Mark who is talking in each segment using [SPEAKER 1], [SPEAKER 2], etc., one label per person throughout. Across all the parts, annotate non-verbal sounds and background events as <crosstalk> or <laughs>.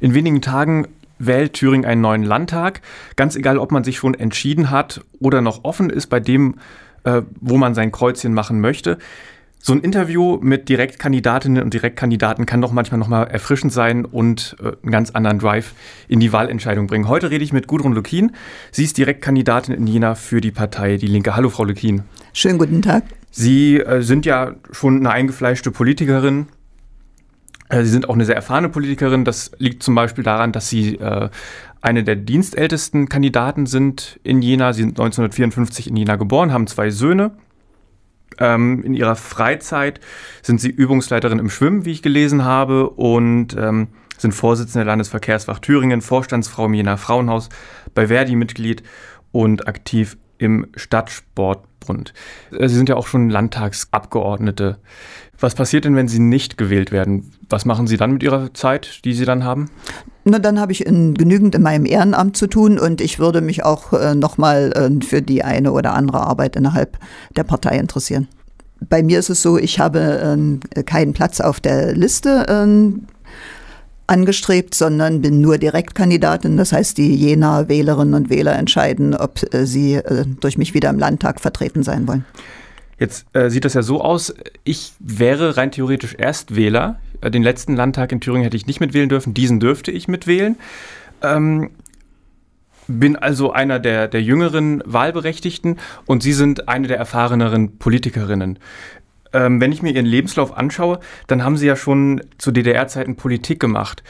[SPEAKER 1] In wenigen Tagen wählt Thüringen einen neuen Landtag. Ganz egal, ob man sich schon entschieden hat oder noch offen ist bei dem, äh, wo man sein Kreuzchen machen möchte. So ein Interview mit Direktkandidatinnen und Direktkandidaten kann doch manchmal nochmal erfrischend sein und äh, einen ganz anderen Drive in die Wahlentscheidung bringen. Heute rede ich mit Gudrun Lukin. Sie ist Direktkandidatin in Jena für die Partei Die Linke. Hallo, Frau Lukin.
[SPEAKER 2] Schönen guten Tag.
[SPEAKER 1] Sie äh, sind ja schon eine eingefleischte Politikerin. Äh, Sie sind auch eine sehr erfahrene Politikerin. Das liegt zum Beispiel daran, dass Sie äh, eine der dienstältesten Kandidaten sind in Jena. Sie sind 1954 in Jena geboren, haben zwei Söhne. Ähm, in ihrer Freizeit sind sie Übungsleiterin im Schwimmen, wie ich gelesen habe, und ähm, sind Vorsitzende der Landesverkehrswacht Thüringen, Vorstandsfrau im Jena Frauenhaus, bei Verdi Mitglied und aktiv im Stadtsportbund. Äh, sie sind ja auch schon Landtagsabgeordnete. Was passiert denn, wenn Sie nicht gewählt werden? Was machen Sie dann mit Ihrer Zeit, die Sie dann haben?
[SPEAKER 2] Na, dann habe ich in, genügend in meinem Ehrenamt zu tun und ich würde mich auch äh, nochmal äh, für die eine oder andere Arbeit innerhalb der Partei interessieren. Bei mir ist es so, ich habe äh, keinen Platz auf der Liste äh, angestrebt, sondern bin nur Direktkandidatin. Das heißt, die Jena Wählerinnen und Wähler entscheiden, ob äh, sie äh, durch mich wieder im Landtag vertreten sein wollen.
[SPEAKER 1] Jetzt äh, sieht das ja so aus, ich wäre rein theoretisch Erstwähler. Äh, den letzten Landtag in Thüringen hätte ich nicht mitwählen dürfen, diesen dürfte ich mitwählen. Ähm, bin also einer der, der jüngeren Wahlberechtigten und Sie sind eine der erfahreneren Politikerinnen. Ähm, wenn ich mir Ihren Lebenslauf anschaue, dann haben Sie ja schon zu DDR-Zeiten Politik gemacht.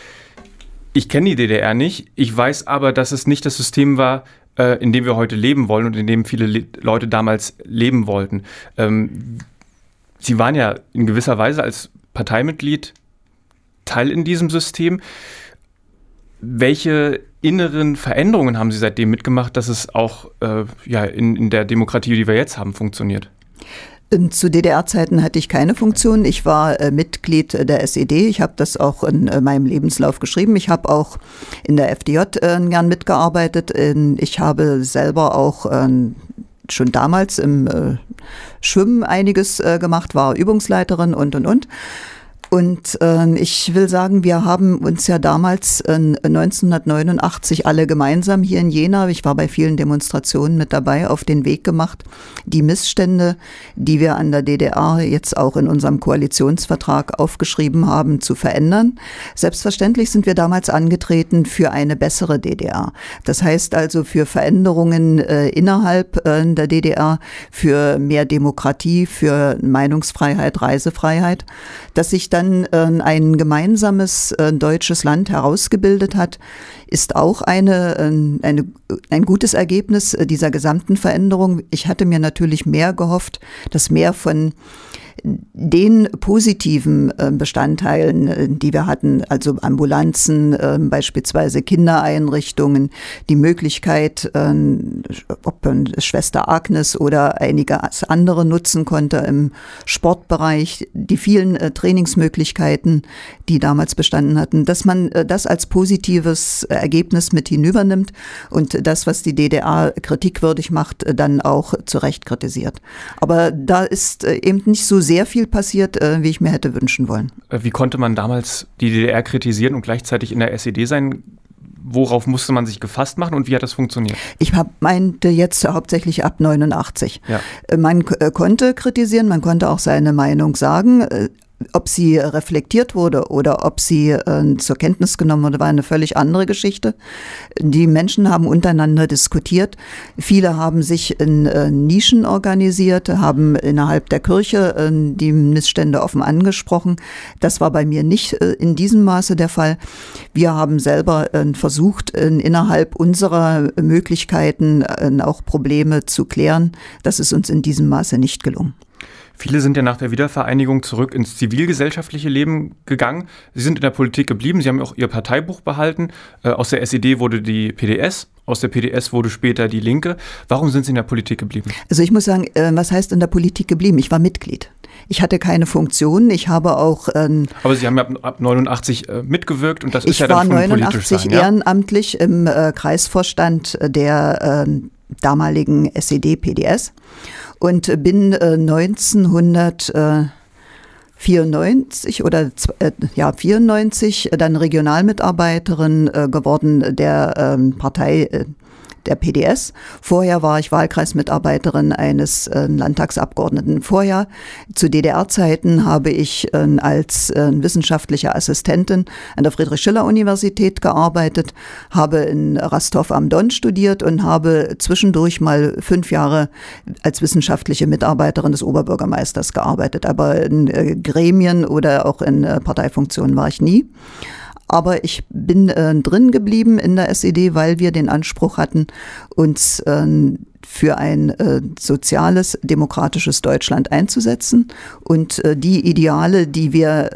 [SPEAKER 1] Ich kenne die DDR nicht, ich weiß aber, dass es nicht das System war, äh, in dem wir heute leben wollen und in dem viele Le Leute damals leben wollten. Ähm, Sie waren ja in gewisser Weise als Parteimitglied Teil in diesem System. Welche inneren Veränderungen haben Sie seitdem mitgemacht, dass es auch äh, ja, in, in der Demokratie, die wir jetzt haben, funktioniert?
[SPEAKER 2] Ähm, zu DDR-Zeiten hatte ich keine Funktion. Ich war äh, Mitglied der SED. Ich habe das auch in äh, meinem Lebenslauf geschrieben. Ich habe auch in der FDJ äh, gern mitgearbeitet. ich habe selber auch ähm, schon damals im Schwimmen einiges gemacht, war Übungsleiterin und und und. Und äh, ich will sagen, wir haben uns ja damals äh, 1989 alle gemeinsam hier in Jena, ich war bei vielen Demonstrationen mit dabei, auf den Weg gemacht, die Missstände, die wir an der DDR jetzt auch in unserem Koalitionsvertrag aufgeschrieben haben, zu verändern. Selbstverständlich sind wir damals angetreten für eine bessere DDR. Das heißt also für Veränderungen äh, innerhalb äh, der DDR, für mehr Demokratie, für Meinungsfreiheit, Reisefreiheit, dass sich dann äh, ein gemeinsames äh, deutsches Land herausgebildet hat, ist auch eine, äh, eine, ein gutes Ergebnis äh, dieser gesamten Veränderung. Ich hatte mir natürlich mehr gehofft, dass mehr von den positiven äh, Bestandteilen, äh, die wir hatten, also Ambulanzen, äh, beispielsweise Kindereinrichtungen, die Möglichkeit, ob Schwester Agnes oder einige andere nutzen konnte im Sportbereich, die vielen Trainingsmöglichkeiten, die damals bestanden hatten, dass man das als positives Ergebnis mit hinübernimmt und das, was die DDR kritikwürdig macht, dann auch zu Recht kritisiert. Aber da ist eben nicht so sehr viel passiert, äh, wie ich mir hätte wünschen wollen.
[SPEAKER 1] Äh, wie konnte man damals die DDR kritisieren und gleichzeitig in der SED sein? Worauf musste man sich gefasst machen und wie hat das funktioniert?
[SPEAKER 2] Ich hab, meinte jetzt hauptsächlich ab 89.
[SPEAKER 1] Ja.
[SPEAKER 2] Äh, man konnte kritisieren, man konnte auch seine Meinung sagen ob sie reflektiert wurde oder ob sie äh, zur Kenntnis genommen wurde, war eine völlig andere Geschichte. Die Menschen haben untereinander diskutiert. Viele haben sich in äh, Nischen organisiert, haben innerhalb der Kirche äh, die Missstände offen angesprochen. Das war bei mir nicht äh, in diesem Maße der Fall. Wir haben selber äh, versucht, innerhalb unserer Möglichkeiten äh, auch Probleme zu klären. Das ist uns in diesem Maße nicht gelungen.
[SPEAKER 1] Viele sind ja nach der Wiedervereinigung zurück ins zivilgesellschaftliche Leben gegangen. Sie sind in der Politik geblieben. Sie haben auch Ihr Parteibuch behalten. Äh, aus der SED wurde die PDS. Aus der PDS wurde später die Linke. Warum sind Sie in der Politik geblieben?
[SPEAKER 2] Also ich muss sagen, äh, was heißt in der Politik geblieben? Ich war Mitglied. Ich hatte keine Funktion. Ich habe auch. Ähm,
[SPEAKER 1] Aber Sie haben ja ab, ab 89 äh, mitgewirkt und das
[SPEAKER 2] ist
[SPEAKER 1] ja
[SPEAKER 2] dann schon politisch sein. Ich war 89 ehrenamtlich im äh, Kreisvorstand der äh, damaligen SED-PDS und bin äh, 1900 94 oder äh, ja 94 dann Regionalmitarbeiterin äh, geworden der ähm, Partei äh, der PDS. Vorher war ich Wahlkreismitarbeiterin eines äh, Landtagsabgeordneten. Vorher, zu DDR-Zeiten, habe ich äh, als äh, wissenschaftliche Assistentin an der Friedrich-Schiller-Universität gearbeitet, habe in Rastov am Don studiert und habe zwischendurch mal fünf Jahre als wissenschaftliche Mitarbeiterin des Oberbürgermeisters gearbeitet. Aber in äh, Gremien oder auch in äh, Parteifunktionen war ich nie. Aber ich bin äh, drin geblieben in der SED, weil wir den Anspruch hatten, uns äh, für ein äh, soziales, demokratisches Deutschland einzusetzen. Und äh, die Ideale, die wir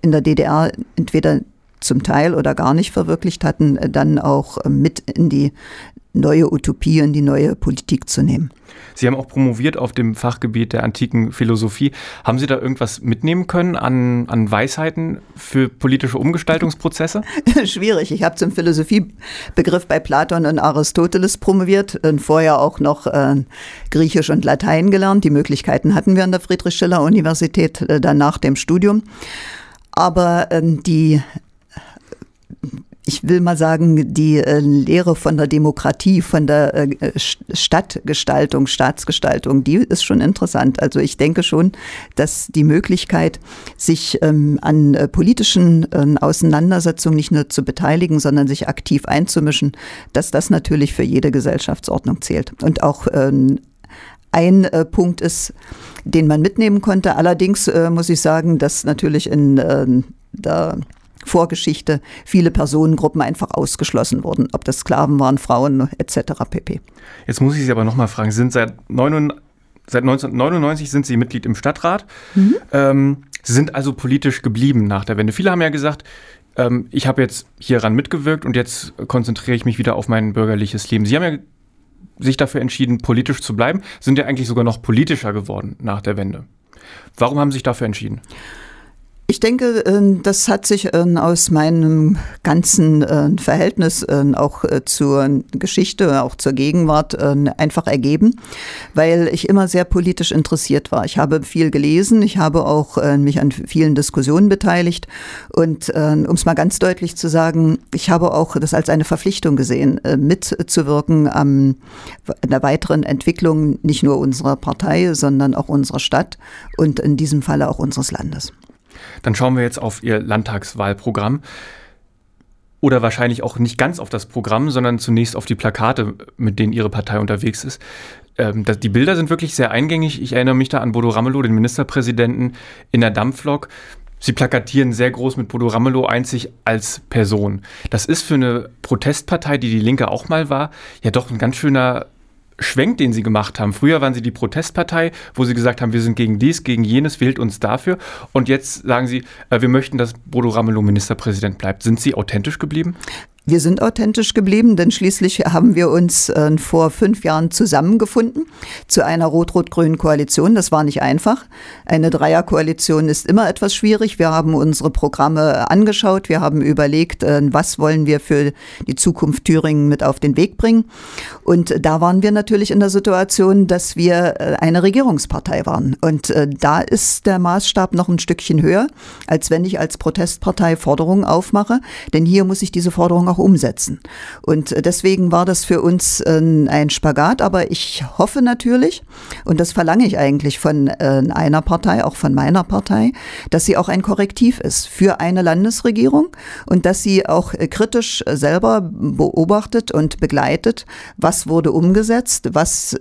[SPEAKER 2] in der DDR entweder zum Teil oder gar nicht verwirklicht hatten, äh, dann auch äh, mit in die neue Utopie, in die neue Politik zu nehmen.
[SPEAKER 1] Sie haben auch promoviert auf dem Fachgebiet der antiken Philosophie. Haben Sie da irgendwas mitnehmen können an, an Weisheiten für politische Umgestaltungsprozesse? <laughs>
[SPEAKER 2] Schwierig. Ich habe zum Philosophiebegriff bei Platon und Aristoteles promoviert und vorher auch noch äh, Griechisch und Latein gelernt. Die Möglichkeiten hatten wir an der Friedrich-Schiller-Universität äh, dann nach dem Studium. Aber äh, die ich will mal sagen, die äh, Lehre von der Demokratie, von der äh, Stadtgestaltung, Staatsgestaltung, die ist schon interessant. Also ich denke schon, dass die Möglichkeit, sich ähm, an äh, politischen äh, Auseinandersetzungen nicht nur zu beteiligen, sondern sich aktiv einzumischen, dass das natürlich für jede Gesellschaftsordnung zählt. Und auch ähm, ein äh, Punkt ist, den man mitnehmen konnte. Allerdings äh, muss ich sagen, dass natürlich in äh, der Vorgeschichte viele Personengruppen einfach ausgeschlossen wurden, ob das Sklaven waren, Frauen etc. pp.
[SPEAKER 1] Jetzt muss ich Sie aber nochmal fragen, sind seit, 9, seit 1999 sind Sie Mitglied im Stadtrat. Mhm. Ähm, Sie sind also politisch geblieben nach der Wende. Viele haben ja gesagt, ähm, ich habe jetzt hieran mitgewirkt und jetzt konzentriere ich mich wieder auf mein bürgerliches Leben. Sie haben ja sich dafür entschieden, politisch zu bleiben, sind ja eigentlich sogar noch politischer geworden nach der Wende. Warum haben Sie sich dafür entschieden?
[SPEAKER 2] Ich denke, ähm, das hat sich ähm, aus meinem ganzen äh, Verhältnis ähm, auch äh, zur Geschichte, auch zur Gegenwart einfach ergeben, weil ich immer sehr politisch interessiert war. Ich habe viel gelesen, ich habe auch äh, mich an vielen Diskussionen beteiligt und um es mal ganz deutlich zu sagen, ich habe auch das als eine Verpflichtung gesehen, mitzuwirken an der weiteren Entwicklung nicht nur unserer Partei, sondern auch unserer Stadt und in diesem Falle auch unseres Landes.
[SPEAKER 1] Dann schauen wir jetzt auf Ihr Landtagswahlprogramm. Oder wahrscheinlich auch nicht ganz auf das Programm, sondern zunächst auf die Plakate, mit denen Ihre Partei unterwegs ist. Ähm, das, die Bilder sind wirklich sehr eingängig. Ich erinnere mich da an Bodo Ramelow, den Ministerpräsidenten, in der Dampflok. Sie plakatieren sehr groß mit Bodo Ramelow einzig als Person. Das ist für eine Protestpartei, die die Linke auch mal war, ja doch ein ganz schöner Schwenk, den sie gemacht haben. Früher waren sie die Protestpartei, wo sie gesagt haben, wir sind gegen dies, gegen jenes, wählt uns dafür. Und jetzt sagen sie, äh, wir möchten, dass Bodo Ramelow Ministerpräsident bleibt. Sind sie authentisch geblieben?
[SPEAKER 2] Wir sind authentisch geblieben, denn schließlich haben wir uns äh, vor fünf Jahren zusammengefunden zu einer rot-rot-grünen Koalition. Das war nicht einfach. Eine Dreierkoalition ist immer etwas schwierig. Wir haben unsere Programme angeschaut. Wir haben überlegt, äh, was wollen wir für die Zukunft Thüringen mit auf den Weg bringen. Und da waren wir natürlich in der Situation, dass wir äh, eine Regierungspartei waren. Und äh, da ist der Maßstab noch ein Stückchen höher, als wenn ich als Protestpartei Forderungen aufmache. Denn hier muss ich diese Forderungen auch umsetzen. Und deswegen war das für uns äh, ein Spagat, aber ich hoffe natürlich, und das verlange ich eigentlich von äh, einer Partei, auch von meiner Partei, dass sie auch ein Korrektiv ist für eine Landesregierung und dass sie auch äh, kritisch selber beobachtet und begleitet, was wurde umgesetzt, was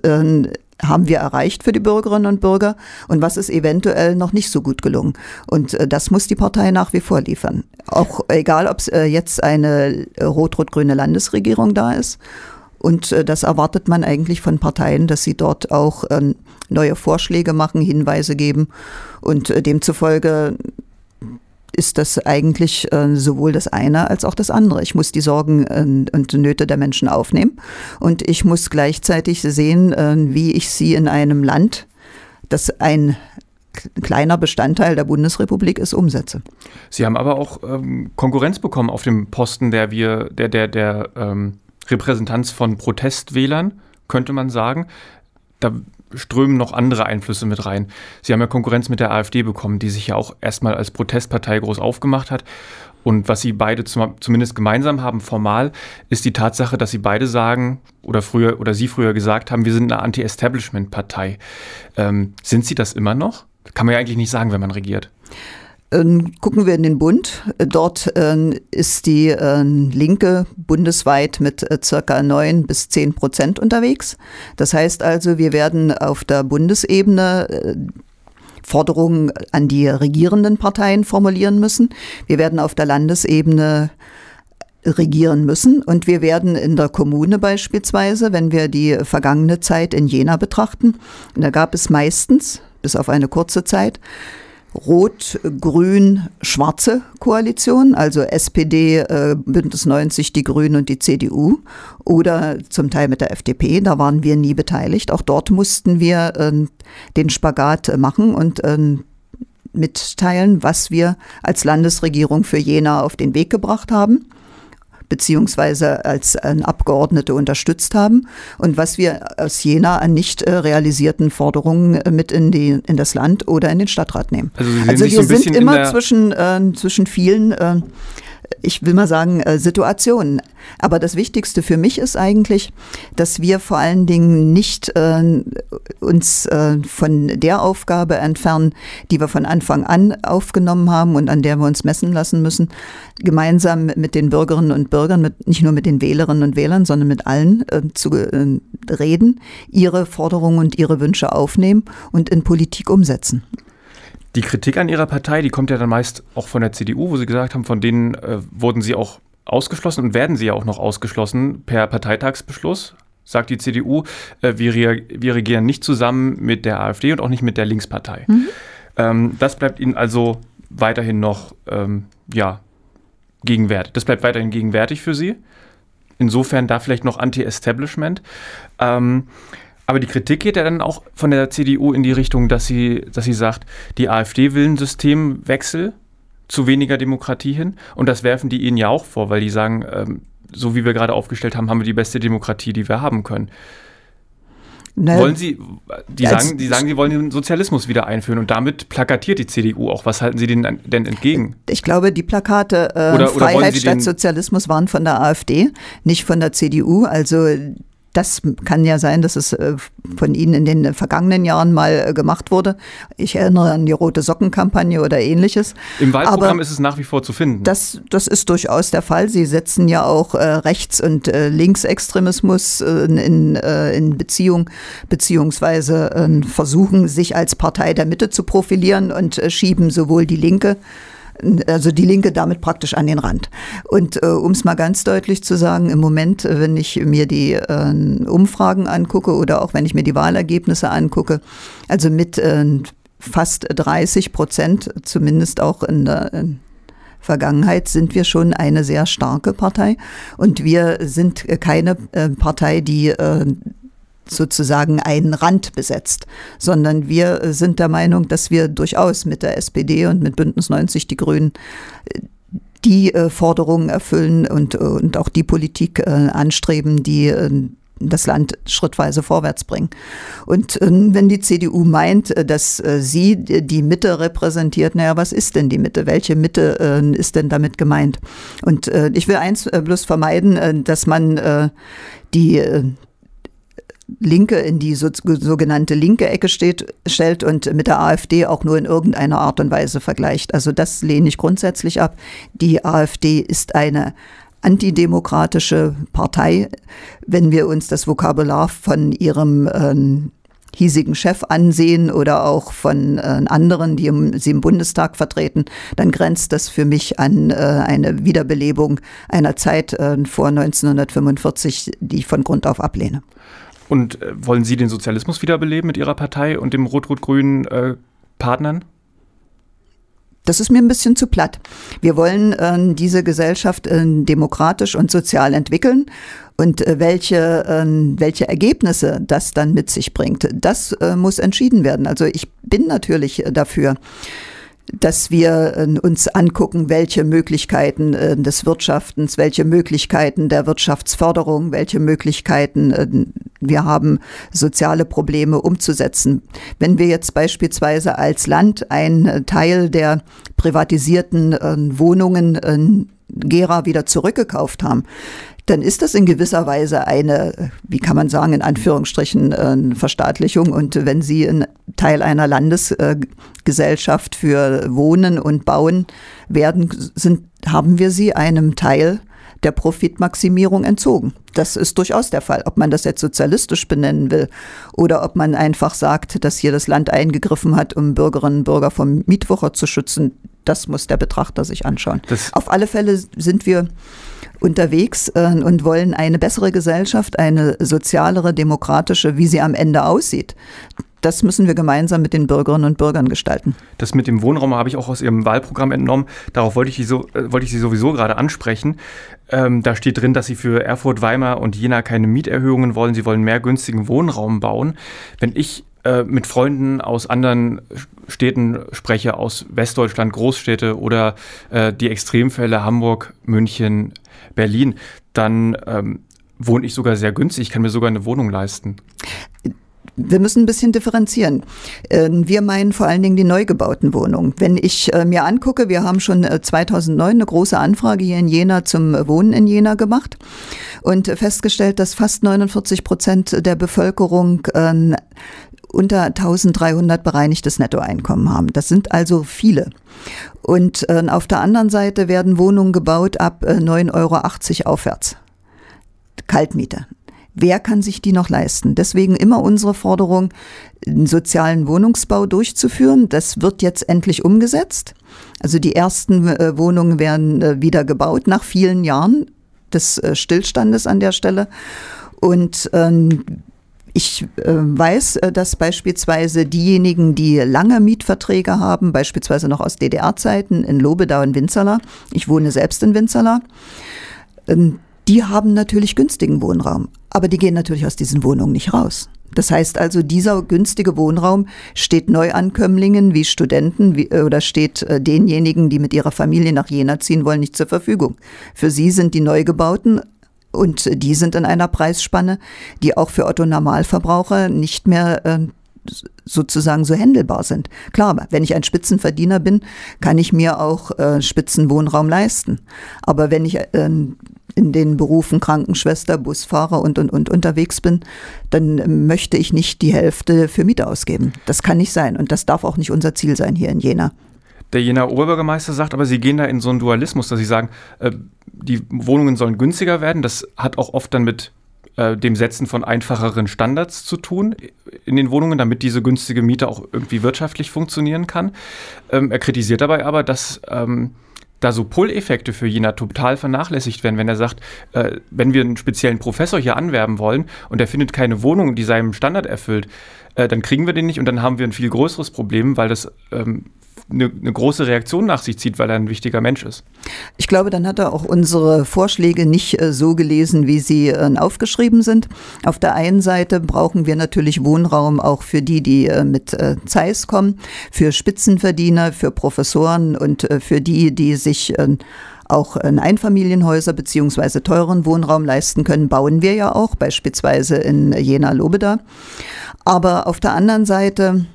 [SPEAKER 2] haben wir erreicht für die Bürgerinnen und Bürger und was ist eventuell noch nicht so gut gelungen. Und äh, das muss die Partei nach wie vor liefern. Auch egal, ob es äh, jetzt eine äh, rot-rot-grüne Landesregierung da ist. Und das erwartet man eigentlich von Parteien, dass sie dort auch ähm, neue Vorschläge machen, Hinweise geben. Und demzufolge ist das eigentlich äh, sowohl das eine als auch das andere. Ich muss die Sorgen äh, und Nöte der Menschen aufnehmen und ich muss gleichzeitig sehen, äh, wie ich sie in einem Land, das ein kleiner Bestandteil der Bundesrepublik ist, umsetze.
[SPEAKER 1] Sie haben aber auch ähm, Konkurrenz bekommen auf dem Posten der wir, der, der, der ähm, Repräsentanz von Protestwählern, könnte man sagen. Da strömen noch andere Einflüsse mit rein. Sie haben ja Konkurrenz mit der AfD bekommen, die sich ja auch erstmal als Protestpartei groß aufgemacht hat. Und was sie beide zum, zumindest gemeinsam haben, formal, ist die Tatsache, dass sie beide sagen, oder früher, oder sie früher gesagt haben, wir sind eine Anti-Establishment-Partei. Ähm, sind sie das immer noch? Kann man ja eigentlich nicht sagen, wenn man regiert.
[SPEAKER 2] Ähm, gucken wir in den Bund. Dort äh, ist die äh, Linke bundesweit mit äh, circa 9 bis 10 Prozent unterwegs. Das heißt also, wir werden auf der Bundesebene Forderungen an die regierenden Parteien formulieren müssen. Wir werden auf der Landesebene regieren müssen. Und wir werden in der Kommune beispielsweise, wenn wir die vergangene Zeit in Jena betrachten, da gab es meistens, bis auf eine kurze Zeit, rot-grün-schwarze Koalition, also SPD, äh, Bündnis 90, die Grünen und die CDU oder zum Teil mit der FDP. Da waren wir nie beteiligt. Auch dort mussten wir äh, den Spagat machen und äh, mitteilen, was wir als Landesregierung für Jena auf den Weg gebracht haben beziehungsweise als Abgeordnete unterstützt haben und was wir aus Jena an nicht äh, realisierten Forderungen äh, mit in, die, in das Land oder in den Stadtrat nehmen. Also, also wir so sind immer zwischen, äh, zwischen vielen äh, ich will mal sagen, äh, Situationen. Aber das Wichtigste für mich ist eigentlich, dass wir vor allen Dingen nicht äh, uns äh, von der Aufgabe entfernen, die wir von Anfang an aufgenommen haben und an der wir uns messen lassen müssen, gemeinsam mit den Bürgerinnen und Bürgern, mit, nicht nur mit den Wählerinnen und Wählern, sondern mit allen äh, zu äh, reden, ihre Forderungen und ihre Wünsche aufnehmen und in Politik umsetzen.
[SPEAKER 1] Die Kritik an ihrer Partei, die kommt ja dann meist auch von der CDU, wo sie gesagt haben, von denen äh, wurden sie auch ausgeschlossen und werden sie ja auch noch ausgeschlossen per Parteitagsbeschluss. Sagt die CDU, äh, wir, wir, regieren nicht zusammen mit der AfD und auch nicht mit der Linkspartei. Mhm. Ähm, das bleibt ihnen also weiterhin noch ähm, ja, gegenwärtig. Das bleibt weiterhin gegenwärtig für sie. Insofern da vielleicht noch Anti-Establishment. Ähm, aber die Kritik geht ja dann auch von der CDU in die Richtung, dass sie, dass sie sagt, die AfD will einen Systemwechsel zu weniger Demokratie hin. Und das werfen die ihnen ja auch vor, weil die sagen, ähm, so wie wir gerade aufgestellt haben, haben wir die beste Demokratie, die wir haben können. Ne, wollen Sie, die sagen, die sagen, Sie wollen den Sozialismus wieder einführen und damit plakatiert die CDU auch. Was halten Sie denn, denn entgegen?
[SPEAKER 2] Ich glaube, die Plakate äh, oder, oder Freiheit statt Sozialismus waren von der AfD, nicht von der CDU. Also das kann ja sein, dass es äh, von Ihnen in den vergangenen Jahren mal äh, gemacht wurde. Ich erinnere an die Rote Sockenkampagne oder ähnliches.
[SPEAKER 1] Im Wahlprogramm Aber ist es nach wie vor zu finden.
[SPEAKER 2] Das, das ist durchaus der Fall. Sie setzen ja auch äh, Rechts- und äh, Linksextremismus äh, in, äh, in Beziehung, beziehungsweise versuchen, sich als Partei der Mitte zu profilieren und schieben sowohl die Linke also die Linke damit praktisch an den Rand. Und äh, um es mal ganz deutlich zu sagen, im Moment, äh, wenn ich mir die äh, Umfragen angucke oder auch wenn ich mir die Wahlergebnisse angucke, also mit äh, fast 30 Prozent, zumindest auch in der in Vergangenheit sind wir schon eine sehr starke Partei und wir sind keine äh, Partei, die äh, sozusagen einen Rand besetzt, sondern wir sind der Meinung, dass wir durchaus mit der SPD und mit Bündnis 90 die Grünen äh, die äh, Forderungen erfüllen und, und auch die Politik äh, anstreben, die äh, das Land schrittweise vorwärts bringen. Und äh, wenn die CDU meint, äh, dass sie die Mitte repräsentiert, naja, was ist denn die Mitte? Welche Mitte ist denn damit gemeint? Und ich will eins bloß vermeiden, dass man die Linke in die so, sogenannte linke Ecke steht, stellt und mit der AfD auch nur in irgendeiner Art und Weise vergleicht. Also das lehne ich grundsätzlich ab. Die AfD ist eine antidemokratische Partei. Wenn wir uns das Vokabular von ihrem äh, hiesigen Chef ansehen oder auch von äh, anderen, die im, sie im Bundestag vertreten, dann grenzt das für mich an äh, eine Wiederbelebung einer Zeit äh, vor 1945, die ich von Grund auf ablehne.
[SPEAKER 1] Und äh, wollen Sie den Sozialismus wiederbeleben mit Ihrer Partei und dem rot-rot-grünen äh, Partnern?
[SPEAKER 2] Das ist mir ein bisschen zu platt. Wir wollen äh, diese Gesellschaft äh, demokratisch und sozial entwickeln. Und äh, welche, ähm, welche Ergebnisse das dann mit sich bringt, das äh, muss entschieden werden. Also ich bin natürlich dafür, dass wir äh, uns angucken, welche Möglichkeiten äh, des Wirtschaftens, welche Möglichkeiten der Wirtschaftsförderung, welche Möglichkeiten äh, wir haben, soziale Probleme umzusetzen. Wenn wir jetzt beispielsweise als Land einen Teil der privatisierten Wohnungen Gera wieder zurückgekauft haben, dann ist das in gewisser Weise eine, wie kann man sagen, in Anführungsstrichen eine Verstaatlichung. Und wenn Sie ein Teil einer Landesgesellschaft für Wohnen und Bauen werden, sind, haben wir Sie einem Teil der Profitmaximierung entzogen. Das ist durchaus der Fall. Ob man das jetzt sozialistisch benennen will oder ob man einfach sagt, dass hier das Land eingegriffen hat, um Bürgerinnen und Bürger vom Mietwocher zu schützen, das muss der Betrachter sich anschauen. Das Auf alle Fälle sind wir unterwegs äh, und wollen eine bessere Gesellschaft, eine sozialere, demokratische, wie sie am Ende aussieht. Das müssen wir gemeinsam mit den Bürgerinnen und Bürgern gestalten.
[SPEAKER 1] Das mit dem Wohnraum habe ich auch aus Ihrem Wahlprogramm entnommen. Darauf wollte ich, Sie, so, äh, wollte ich Sie sowieso gerade ansprechen. Ähm, da steht drin, dass Sie für Erfurt, Weimar und Jena keine Mieterhöhungen wollen. Sie wollen mehr günstigen Wohnraum bauen. Wenn ich äh, mit Freunden aus anderen Städten spreche, aus Westdeutschland, Großstädte oder äh, die Extremfälle Hamburg, München, Berlin, dann ähm, wohne ich sogar sehr günstig. Ich kann mir sogar eine Wohnung leisten.
[SPEAKER 2] Wir müssen ein bisschen differenzieren. Ähm, wir meinen vor allen Dingen die neu gebauten Wohnungen. Wenn ich äh, mir angucke, wir haben schon 2009 äh, eine große Anfrage hier in Jena zum Wohnen in Jena gemacht und festgestellt, dass fast 49 Prozent der Bevölkerung ähm, unter 1300 bereinigtes Nettoeinkommen haben. Das sind also viele. Und äh, auf der anderen Seite werden Wohnungen gebaut ab äh, 9,80 Euro aufwärts. Kaltmiete. Wer kann sich die noch leisten? Deswegen immer unsere Forderung, einen sozialen Wohnungsbau durchzuführen. Das wird jetzt endlich umgesetzt. Also die ersten äh, Wohnungen werden äh, wieder gebaut nach vielen Jahren des äh, Stillstandes an der Stelle. Und ähm, ich äh, weiß, äh, dass beispielsweise diejenigen, die lange Mietverträge haben, beispielsweise noch aus DDR-Zeiten in Lobedau und Winzerla, ich wohne selbst in Winzerla, ähm, die haben natürlich günstigen Wohnraum, aber die gehen natürlich aus diesen Wohnungen nicht raus. Das heißt also, dieser günstige Wohnraum steht Neuankömmlingen wie Studenten wie, oder steht äh, denjenigen, die mit ihrer Familie nach Jena ziehen wollen, nicht zur Verfügung. Für sie sind die neu gebauten und die sind in einer Preisspanne, die auch für Otto Normalverbraucher nicht mehr äh, sozusagen so händelbar sind. Klar, wenn ich ein Spitzenverdiener bin, kann ich mir auch äh, Spitzenwohnraum leisten. Aber wenn ich äh, in den Berufen Krankenschwester, Busfahrer und, und, und unterwegs bin, dann möchte ich nicht die Hälfte für Miete ausgeben. Das kann nicht sein und das darf auch nicht unser Ziel sein hier in Jena.
[SPEAKER 1] Der Jener Oberbürgermeister sagt aber, Sie gehen da in so einen Dualismus, dass Sie sagen, äh, die Wohnungen sollen günstiger werden. Das hat auch oft dann mit äh, dem Setzen von einfacheren Standards zu tun in den Wohnungen, damit diese günstige Miete auch irgendwie wirtschaftlich funktionieren kann. Ähm, er kritisiert dabei aber, dass ähm, da so Pull-Effekte für Jena total vernachlässigt werden, wenn er sagt, äh, wenn wir einen speziellen Professor hier anwerben wollen und er findet keine Wohnung, die seinem Standard erfüllt, äh, dann kriegen wir den nicht und dann haben wir ein viel größeres Problem, weil das ähm, eine, eine, große Reaktion nach sich zieht, weil er ein wichtiger Mensch ist.
[SPEAKER 2] Ich glaube, dann hat er auch unsere Vorschläge nicht äh, so gelesen, wie sie äh, aufgeschrieben sind. Auf der einen Seite brauchen wir natürlich Wohnraum auch für die, die äh, mit äh, Zeiss kommen, für Spitzenverdiener, für Professoren und äh, für die, die sich äh, auch in Einfamilienhäuser beziehungsweise teuren Wohnraum leisten können, bauen wir ja auch, beispielsweise in Jena-Lobeda. Aber auf der anderen Seite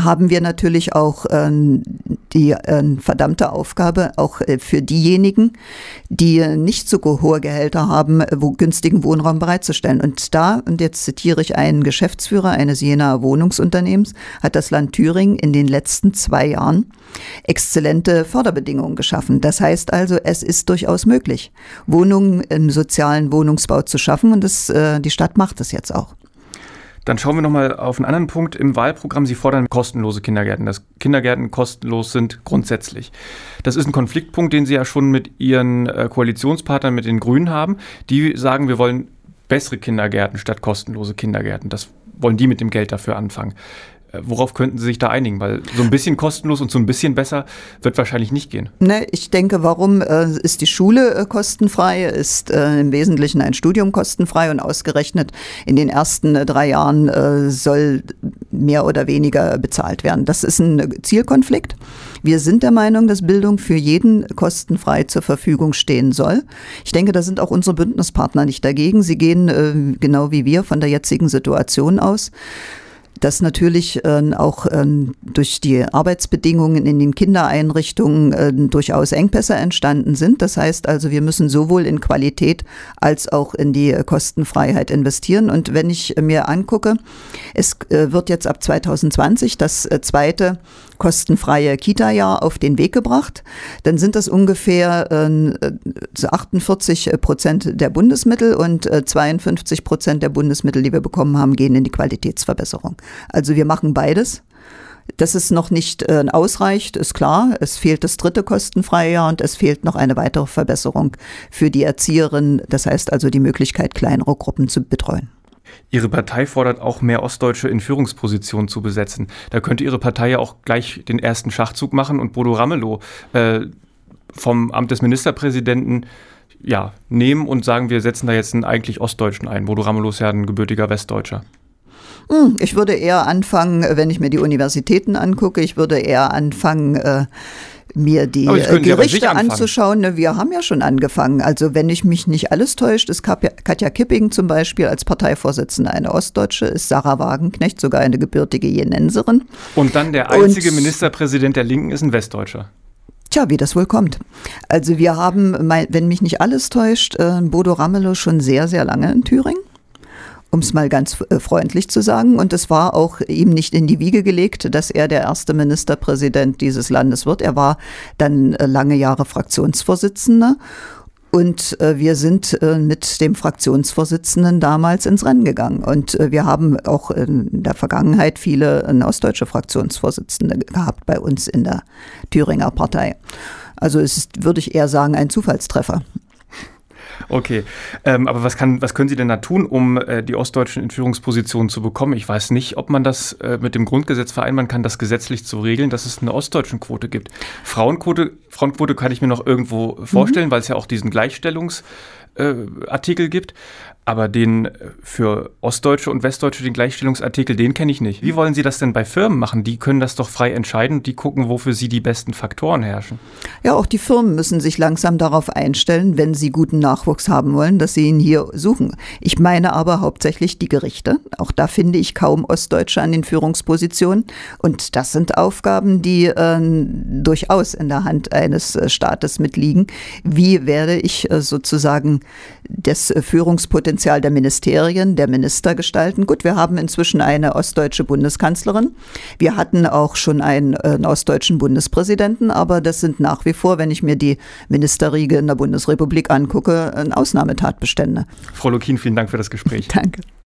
[SPEAKER 2] haben wir natürlich auch äh, die äh, verdammte Aufgabe, auch äh, für diejenigen, die nicht so hohe Gehälter haben, wo günstigen Wohnraum bereitzustellen. Und da, und jetzt zitiere ich einen Geschäftsführer eines Jenaer Wohnungsunternehmens, hat das Land Thüringen in den letzten zwei Jahren exzellente Förderbedingungen geschaffen. Das heißt also, es ist durchaus möglich, Wohnungen im sozialen Wohnungsbau zu schaffen und das, äh, die Stadt macht es jetzt auch.
[SPEAKER 1] Dann schauen wir nochmal auf einen anderen Punkt im Wahlprogramm. Sie fordern kostenlose Kindergärten, dass Kindergärten kostenlos sind grundsätzlich. Das ist ein Konfliktpunkt, den Sie ja schon mit Ihren äh, Koalitionspartnern, mit den Grünen haben. Die sagen, wir wollen bessere Kindergärten statt kostenlose Kindergärten. Das wollen die mit dem Geld dafür anfangen. Äh, worauf könnten Sie sich da einigen? Weil so ein bisschen kostenlos und so ein bisschen besser wird wahrscheinlich nicht gehen.
[SPEAKER 2] Ne, ich denke, warum äh, ist die Schule äh, kostenfrei? Ist äh, im Wesentlichen ein Studium kostenfrei und ausgerechnet in den ersten äh, drei Jahren äh, soll mehr oder weniger bezahlt werden. Das ist ein Zielkonflikt. Wir sind der Meinung, dass Bildung für jeden kostenfrei zur Verfügung stehen soll. Ich denke, da sind auch unsere Bündnispartner nicht dagegen. Sie gehen genau wie wir von der jetzigen Situation aus dass natürlich äh, auch äh, durch die Arbeitsbedingungen in den Kindereinrichtungen äh, durchaus Engpässe entstanden sind. Das heißt also, wir müssen sowohl in Qualität als auch in die Kostenfreiheit investieren. Und wenn ich mir angucke, es äh, wird jetzt ab 2020 das äh, zweite kostenfreie Kita-Jahr auf den Weg gebracht, dann sind das ungefähr äh, 48 Prozent der Bundesmittel und äh, 52 Prozent der Bundesmittel, die wir bekommen haben, gehen in die Qualitätsverbesserung. Also wir machen beides. Dass es noch nicht äh, ausreicht, ist klar. Es fehlt das dritte kostenfreie Jahr und es fehlt noch eine weitere Verbesserung für die Erzieherin. Das heißt also die Möglichkeit, kleinere Gruppen zu betreuen.
[SPEAKER 1] Ihre Partei fordert auch mehr Ostdeutsche in Führungspositionen zu besetzen. Da könnte Ihre Partei ja auch gleich den ersten Schachzug machen und Bodo Ramelow äh, vom Amt des Ministerpräsidenten ja, nehmen und sagen, wir setzen da jetzt einen eigentlich Ostdeutschen ein. Bodo Ramelow ist ja ein gebürtiger Westdeutscher.
[SPEAKER 2] Hm, ich würde eher anfangen, wenn ich mir die Universitäten angucke, ich würde eher anfangen, äh, mir die äh, Gerichte anzuschauen. Ne, wir haben ja schon angefangen. Also wenn ich mich nicht alles täuscht, ist Katja Kipping zum Beispiel als Parteivorsitzende eine Ostdeutsche, ist Sarah Wagenknecht sogar eine gebürtige Jenenserin.
[SPEAKER 1] Und dann der einzige Und, Ministerpräsident der Linken ist ein Westdeutscher.
[SPEAKER 2] Tja, wie das wohl kommt. Also wir haben, wenn mich nicht alles täuscht, äh, Bodo Ramelow schon sehr, sehr lange in Thüringen um es mal ganz äh, freundlich zu sagen. Und es war auch ihm nicht in die Wiege gelegt, dass er der erste Ministerpräsident dieses Landes wird. Er war dann äh, lange Jahre Fraktionsvorsitzender. Und äh, wir sind äh, mit dem Fraktionsvorsitzenden damals ins Rennen gegangen. Und äh, wir haben auch in der Vergangenheit viele äh, ostdeutsche Fraktionsvorsitzende gehabt bei uns in der Thüringer Partei. Also es ist, würde ich eher sagen, ein Zufallstreffer.
[SPEAKER 1] Okay, ähm, aber was, kann, was können Sie denn da tun, um äh, die Ostdeutschen in Führungspositionen zu bekommen? Ich weiß nicht, ob man das äh, mit dem Grundgesetz vereinbaren kann, das gesetzlich zu regeln, dass es eine ostdeutschen Quote gibt. Frauenquote, Frauenquote kann ich mir noch irgendwo vorstellen, mhm. weil es ja auch diesen Gleichstellungsartikel äh, gibt. Aber den äh, für Ostdeutsche und Westdeutsche, den Gleichstellungsartikel, den kenne ich nicht. Wie wollen Sie das denn bei Firmen machen? Die können das doch frei entscheiden, die gucken, wofür sie die besten Faktoren herrschen.
[SPEAKER 2] Ja, auch die Firmen müssen sich langsam darauf einstellen, wenn sie guten Nachwuchs haben wollen, dass sie ihn hier suchen. Ich meine aber hauptsächlich die Gerichte. Auch da finde ich kaum Ostdeutsche an den Führungspositionen. Und das sind Aufgaben, die äh, durchaus in der Hand eines äh, Staates mitliegen. Wie werde ich äh, sozusagen das äh, Führungspotenzial Potenzial der Ministerien, der Minister gestalten. Gut, wir haben inzwischen eine ostdeutsche Bundeskanzlerin. Wir hatten auch schon einen, äh, einen ostdeutschen Bundespräsidenten, aber das sind nach wie vor, wenn ich mir die Ministerriege in der Bundesrepublik angucke, Ausnahmetatbestände.
[SPEAKER 1] Frau Lukin, vielen Dank für das Gespräch.
[SPEAKER 2] Danke.